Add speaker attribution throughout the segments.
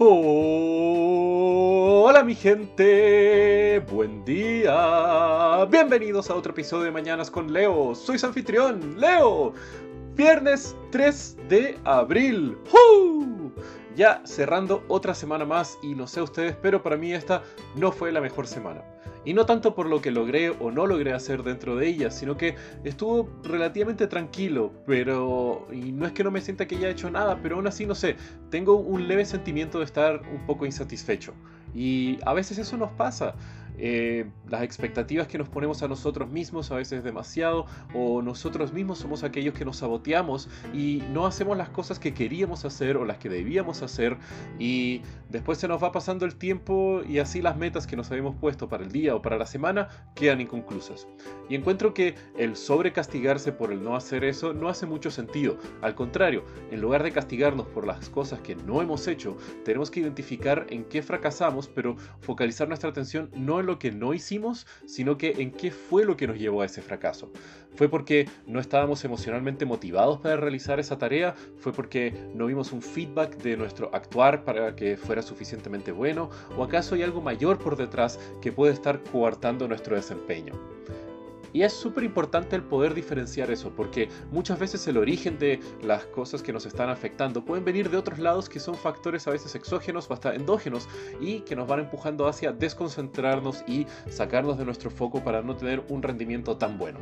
Speaker 1: Hola mi gente, buen día. Bienvenidos a otro episodio de Mañanas con Leo. Soy su anfitrión, Leo. Viernes 3 de abril. Ya cerrando otra semana más y no sé ustedes, pero para mí esta no fue la mejor semana. Y no tanto por lo que logré o no logré hacer dentro de ella, sino que estuvo relativamente tranquilo, pero... Y no es que no me sienta que haya hecho nada, pero aún así no sé, tengo un leve sentimiento de estar un poco insatisfecho. Y a veces eso nos pasa. Eh, las expectativas que nos ponemos a nosotros mismos a veces demasiado o nosotros mismos somos aquellos que nos saboteamos y no hacemos las cosas que queríamos hacer o las que debíamos hacer y después se nos va pasando el tiempo y así las metas que nos habíamos puesto para el día o para la semana quedan inconclusas. Y encuentro que el sobrecastigarse por el no hacer eso no hace mucho sentido. Al contrario, en lugar de castigarnos por las cosas que no hemos hecho, tenemos que identificar en qué fracasamos, pero focalizar nuestra atención no en lo que no hicimos, sino que en qué fue lo que nos llevó a ese fracaso. ¿Fue porque no estábamos emocionalmente motivados para realizar esa tarea? ¿Fue porque no vimos un feedback de nuestro actuar para que fuera suficientemente bueno? ¿O acaso hay algo mayor por detrás que puede estar coartando nuestro desempeño? Y es súper importante el poder diferenciar eso, porque muchas veces el origen de las cosas que nos están afectando pueden venir de otros lados que son factores a veces exógenos o hasta endógenos y que nos van empujando hacia desconcentrarnos y sacarnos de nuestro foco para no tener un rendimiento tan bueno.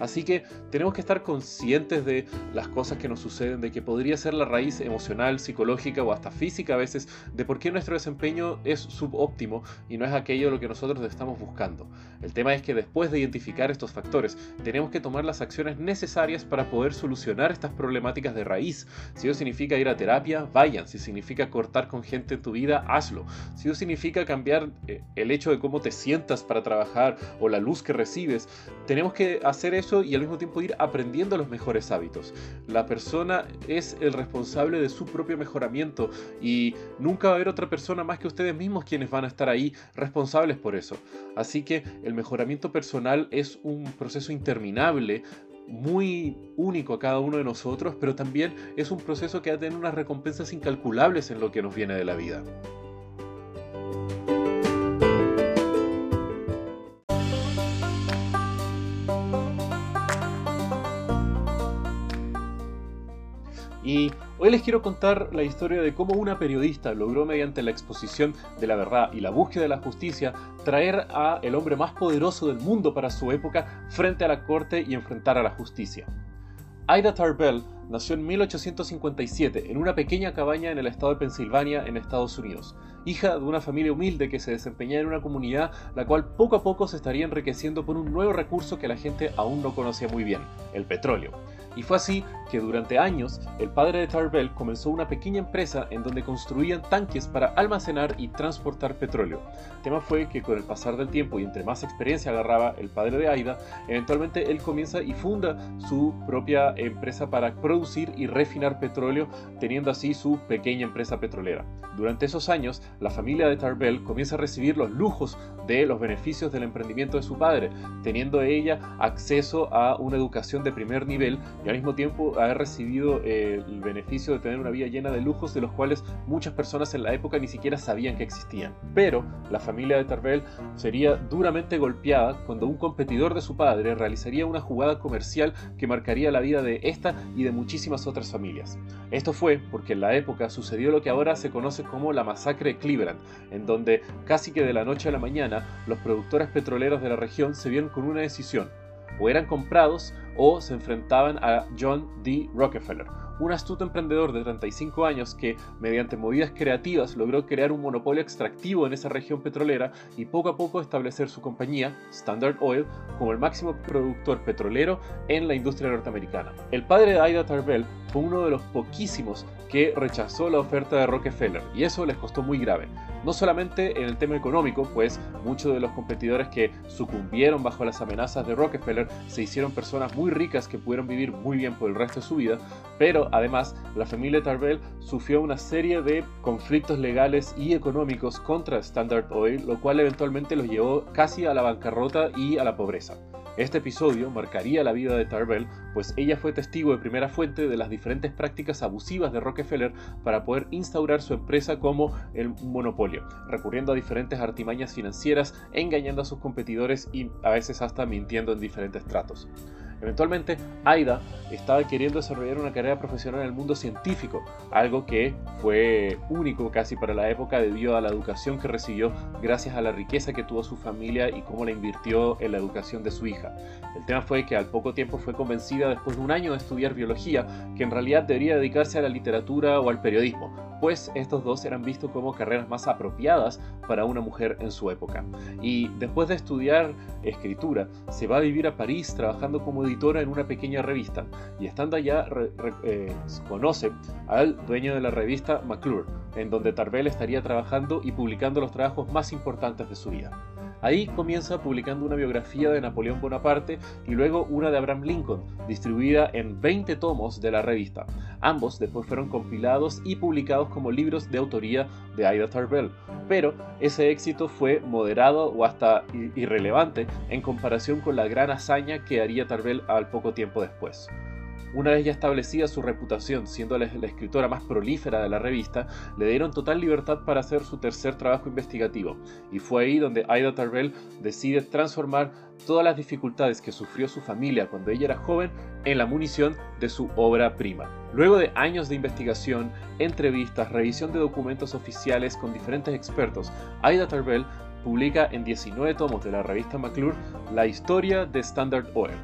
Speaker 1: Así que tenemos que estar conscientes de las cosas que nos suceden, de que podría ser la raíz emocional, psicológica o hasta física a veces de por qué nuestro desempeño es subóptimo y no es aquello lo que nosotros estamos buscando. El tema es que después de identificar estos factores, tenemos que tomar las acciones necesarias para poder solucionar estas problemáticas de raíz. Si eso significa ir a terapia, vayan. Si significa cortar con gente en tu vida, hazlo. Si eso significa cambiar eh, el hecho de cómo te sientas para trabajar o la luz que recibes, tenemos que hacer eso y al mismo tiempo ir aprendiendo los mejores hábitos. La persona es el responsable de su propio mejoramiento y nunca va a haber otra persona más que ustedes mismos quienes van a estar ahí responsables por eso. Así que el mejoramiento personal es un proceso interminable muy único a cada uno de nosotros, pero también es un proceso que va a tener unas recompensas incalculables en lo que nos viene de la vida. Y hoy les quiero contar la historia de cómo una periodista logró mediante la exposición de la verdad y la búsqueda de la justicia traer a el hombre más poderoso del mundo para su época frente a la corte y enfrentar a la justicia. Ida Tarbell nació en 1857 en una pequeña cabaña en el estado de Pensilvania en Estados Unidos, hija de una familia humilde que se desempeñaba en una comunidad la cual poco a poco se estaría enriqueciendo por un nuevo recurso que la gente aún no conocía muy bien, el petróleo. Y fue así que durante años el padre de Tarbell comenzó una pequeña empresa en donde construían tanques para almacenar y transportar petróleo. El tema fue que con el pasar del tiempo y entre más experiencia agarraba el padre de Aida, eventualmente él comienza y funda su propia empresa para producir y refinar petróleo, teniendo así su pequeña empresa petrolera. Durante esos años, la familia de Tarbell comienza a recibir los lujos de los beneficios del emprendimiento de su padre, teniendo ella acceso a una educación de primer nivel y al mismo tiempo haber recibido eh, el beneficio de tener una vida llena de lujos de los cuales muchas personas en la época ni siquiera sabían que existían. Pero la familia de Tarbell sería duramente golpeada cuando un competidor de su padre realizaría una jugada comercial que marcaría la vida de esta y de muchísimas otras familias. Esto fue porque en la época sucedió lo que ahora se conoce como la masacre de Cleveland, en donde casi que de la noche a la mañana los productores petroleros de la región se vieron con una decisión o eran comprados o se enfrentaban a John D. Rockefeller, un astuto emprendedor de 35 años que, mediante movidas creativas, logró crear un monopolio extractivo en esa región petrolera y poco a poco establecer su compañía, Standard Oil, como el máximo productor petrolero en la industria norteamericana. El padre de Ida Tarbell fue uno de los poquísimos que rechazó la oferta de Rockefeller y eso les costó muy grave. No solamente en el tema económico, pues muchos de los competidores que sucumbieron bajo las amenazas de Rockefeller se hicieron personas muy ricas que pudieron vivir muy bien por el resto de su vida, pero además la familia Tarbell sufrió una serie de conflictos legales y económicos contra Standard Oil, lo cual eventualmente los llevó casi a la bancarrota y a la pobreza. Este episodio marcaría la vida de Tarbell, pues ella fue testigo de primera fuente de las diferentes prácticas abusivas de Rockefeller para poder instaurar su empresa como el monopolio, recurriendo a diferentes artimañas financieras, engañando a sus competidores y a veces hasta mintiendo en diferentes tratos. Eventualmente, Aida estaba queriendo desarrollar una carrera profesional en el mundo científico, algo que fue único casi para la época debido a la educación que recibió gracias a la riqueza que tuvo su familia y cómo la invirtió en la educación de su hija. El tema fue que al poco tiempo fue convencida después de un año de estudiar biología que en realidad debería dedicarse a la literatura o al periodismo, pues estos dos eran vistos como carreras más apropiadas para una mujer en su época. Y después de estudiar escritura, se va a vivir a París trabajando como editora en una pequeña revista, y estando allá eh, conoce al dueño de la revista McClure, en donde Tarbell estaría trabajando y publicando los trabajos más importantes de su vida. Ahí comienza publicando una biografía de Napoleón Bonaparte y luego una de Abraham Lincoln, distribuida en 20 tomos de la revista. Ambos después fueron compilados y publicados como libros de autoría de Ida Tarbell, pero ese éxito fue moderado o hasta irrelevante en comparación con la gran hazaña que haría Tarbell al poco tiempo después. Una vez ya establecida su reputación, siendo la, escritora más prolífera de la revista, le dieron total libertad para hacer su tercer trabajo investigativo, y fue ahí donde Ida Tarbell decide transformar todas las dificultades que sufrió su familia cuando ella era joven en la munición de su obra prima. Luego de años de investigación, entrevistas, revisión de documentos oficiales con diferentes expertos, Ida Tarbell publica en 19 tomos de la revista McClure la historia de Standard Oil,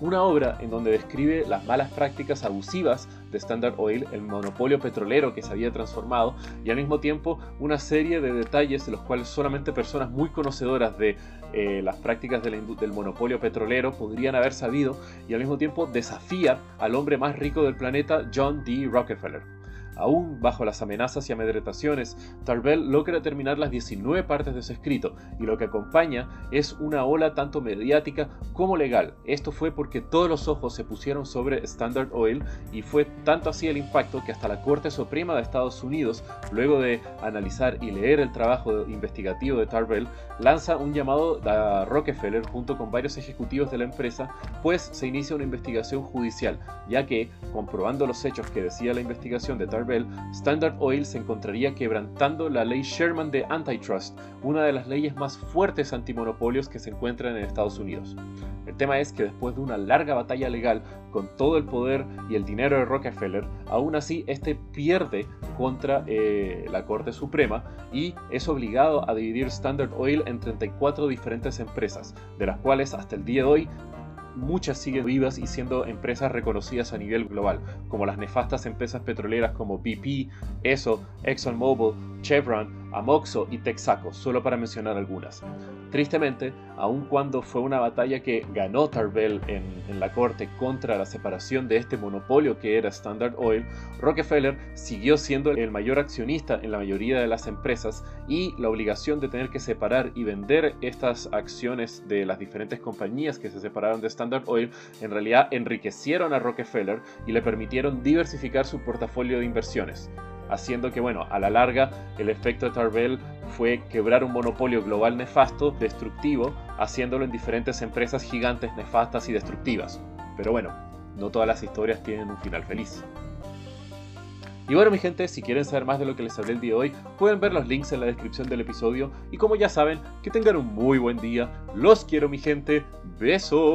Speaker 1: una obra en donde describe las malas prácticas abusivas de Standard Oil, el monopolio petrolero que se había transformado, y al mismo tiempo una serie de detalles de los cuales solamente personas muy conocedoras de eh, las prácticas del monopolio petrolero podrían haber sabido, y al mismo tiempo desafía al hombre más rico del planeta, John D. Rockefeller. Aún bajo las amenazas y amedretaciones, Tarbell logra terminar las 19 partes de su escrito, y lo que acompaña es una ola tanto mediática como legal. Esto fue porque todos los ojos se pusieron sobre Standard Oil y fue tanto así el impacto que hasta la Corte Suprema de Estados Unidos, luego de analizar y leer el trabajo investigativo de Tarbell, lanza un llamado a Rockefeller junto con varios ejecutivos de la empresa, pues se inicia una investigación judicial, ya que, comprobando los hechos que decía la investigación de Tarbell, Standard Oil se encontraría quebrantando la ley Sherman de Antitrust, una de las leyes más fuertes antimonopolios que se encuentran en Estados Unidos. El tema es que después de una larga batalla legal con todo el poder y el dinero de Rockefeller, aún así este pierde contra eh, la Corte Suprema y es obligado a dividir Standard Oil en 34 diferentes empresas, de las cuales hasta el día de hoy muchas siguen vivas y siendo empresas reconocidas a nivel global, como las nefastas empresas petroleras como BP, ESO, ExxonMobil, Chevron, Amoxo y Texaco, solo para mencionar algunas. Tristemente, aun cuando fue una batalla que ganó Tarbell en, en, la corte contra la separación de este monopolio que era Standard Oil, Rockefeller siguió siendo el mayor accionista en la mayoría de las empresas y la obligación de tener que separar y vender estas acciones de las diferentes compañías que se separaron de Standard Oil en realidad enriquecieron a Rockefeller y le permitieron diversificar su portafolio de inversiones haciendo que, bueno, a la larga el efecto de Tarbell fue quebrar un monopolio global nefasto, destructivo, haciéndolo en diferentes empresas gigantes nefastas y destructivas. Pero bueno, no todas las historias tienen un final feliz. Y bueno mi gente, si quieren saber más de lo que les hablé el día de hoy, pueden ver los links en la descripción del episodio. Y como ya saben, que tengan un muy buen día. Los quiero mi gente. Besos.